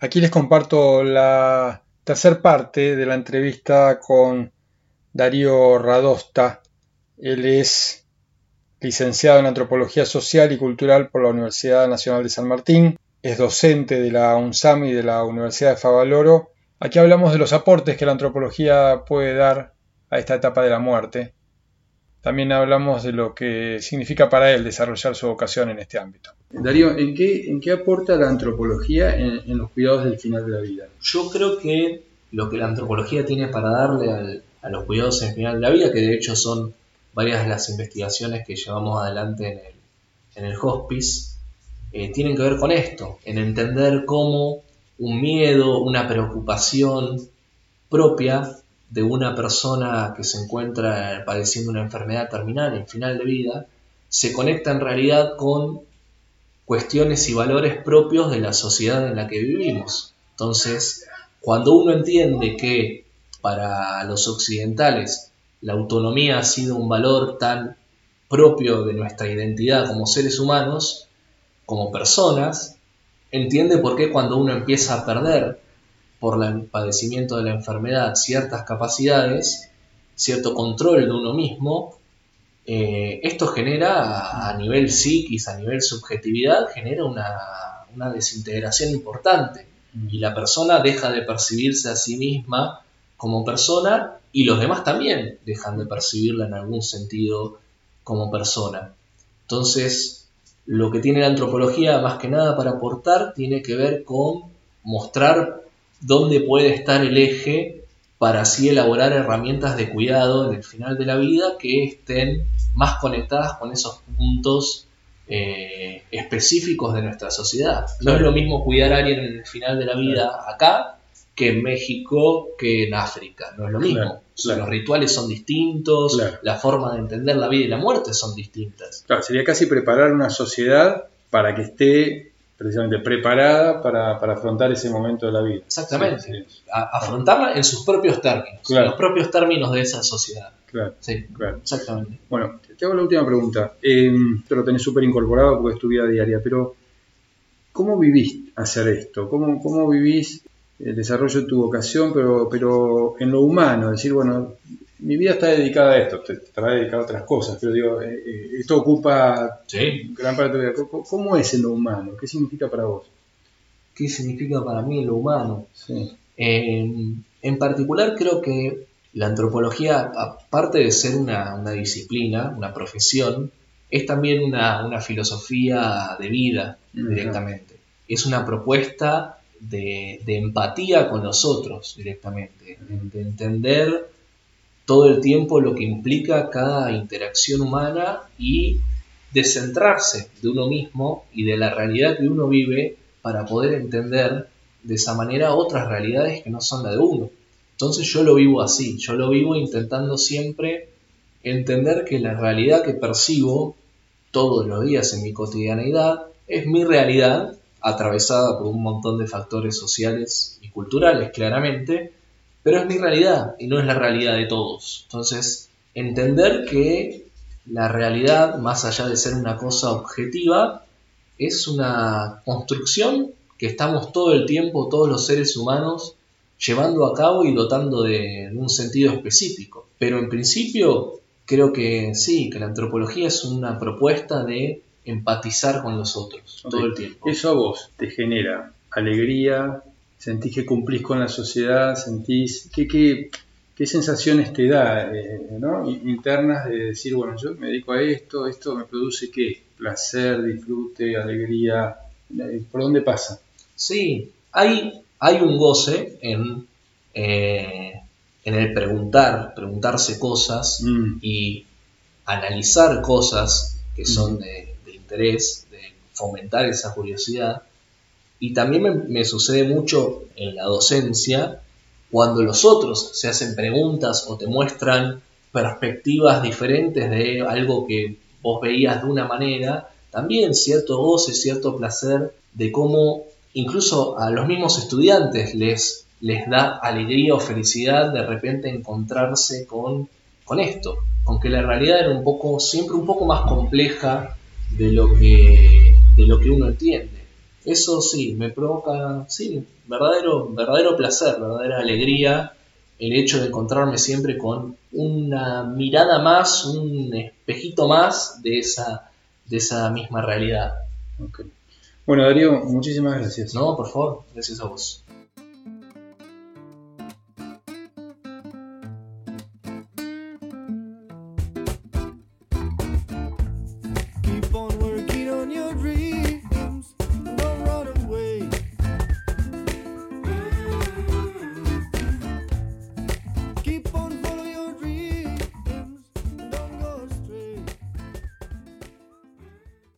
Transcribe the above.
Aquí les comparto la tercera parte de la entrevista con Darío Radosta. Él es licenciado en Antropología Social y Cultural por la Universidad Nacional de San Martín, es docente de la UNSAM y de la Universidad de Favaloro. Aquí hablamos de los aportes que la antropología puede dar a esta etapa de la muerte. También hablamos de lo que significa para él desarrollar su vocación en este ámbito. Darío, ¿en qué, en qué aporta la antropología en, los cuidados del final de la vida? Yo creo que lo que la antropología tiene para darle a los cuidados en el final de la vida, que de hecho son varias de las investigaciones que llevamos adelante en el, en el hospice, eh, tienen que ver con esto, en entender cómo un miedo, una preocupación propia de una persona que se encuentra padeciendo una enfermedad terminal en final de vida, se conecta en realidad con cuestiones y valores propios de la sociedad en la que vivimos. Entonces, cuando uno entiende que para los occidentales la autonomía ha sido un valor tan propio de nuestra identidad como seres humanos, como personas, entiende por qué cuando uno empieza a perder por el padecimiento de la enfermedad ciertas capacidades, cierto control de uno mismo, eh, esto genera a nivel psiquis, a nivel subjetividad, genera una, desintegración importante mm. y la persona deja de percibirse a sí misma como persona y los demás también dejan de percibirla en algún sentido como persona. Entonces, lo que tiene la antropología más que nada para aportar tiene que ver con mostrar dónde puede estar el eje para así elaborar herramientas de cuidado en el final de la vida que estén más conectadas con esos puntos eh, específicos de nuestra sociedad. No es lo mismo cuidar a alguien en el final de la vida acá que en México que en África. No es lo mismo. Los rituales son distintos, la forma de entender la vida y la muerte son distintas. Sería casi preparar una sociedad para que esté precisamente preparada para, afrontar ese momento de la vida. Exactamente. afrontarla en sus propios términos, en los propios términos de esa sociedad. Claro, sí, claro. Exactamente. Bueno, te hago la última pregunta. Eh, te lo tenés súper incorporado porque es tu vida diaria, pero ¿cómo vivís hacer esto? ¿Cómo, cómo vivís el desarrollo de tu vocación, pero, pero en lo humano? Es decir, bueno, mi vida está dedicada a esto, estará dedicada a otras cosas, pero digo, eh, eh, esto ocupa gran parte de tu vida. ¿Cómo es en lo humano? ¿Qué significa para vos? ¿Qué significa para mí lo humano? en particular creo que la antropología, aparte de ser una, disciplina, una profesión, es también una, filosofía de vida directamente. Es una propuesta de, empatía con los otros directamente, de entender todo el tiempo lo que implica cada interacción humana y descentrarse de uno mismo y de la realidad que uno vive para poder entender de esa manera otras realidades que no son la de uno. Entonces yo lo vivo así, yo lo vivo intentando siempre entender que la realidad que percibo todos los días en mi cotidianeidad es mi realidad atravesada por un montón de factores sociales y culturales claramente, pero es mi realidad y no es la realidad de todos. Entonces, entender que la realidad, más allá de ser una cosa objetiva, es una construcción que estamos todo el tiempo, todos los seres humanos, llevando a cabo y dotando de, un sentido específico. Pero en principio creo que sí, que la antropología es una propuesta de empatizar con los otros todo el tiempo. Eso a vos te genera alegría, sentís que cumplís con la sociedad, sentís qué, qué, qué sensaciones te da eh, ¿no? internas de decir, bueno, yo me dedico a esto, esto me produce qué, placer, disfrute, alegría, ¿por dónde pasa? Sí, hay hay un goce en, eh, en el preguntar, preguntarse cosas mm. y analizar cosas que son mm. de, interés, de fomentar esa curiosidad. Y también me, sucede mucho en la docencia cuando los otros se hacen preguntas o te muestran perspectivas diferentes de algo que vos veías de una manera, también cierto goce, cierto placer de cómo incluso a los mismos estudiantes les, les da alegría o felicidad de repente encontrarse con, con esto, con que la realidad era un poco, siempre un poco más compleja de lo que, de lo que uno entiende. Eso sí, me provoca, sí, verdadero, verdadero placer, verdadera alegría el hecho de encontrarme siempre con una mirada más, un espejito más de esa, de esa misma realidad. Bueno, Darío, muchísimas gracias. No, por favor, gracias a vos.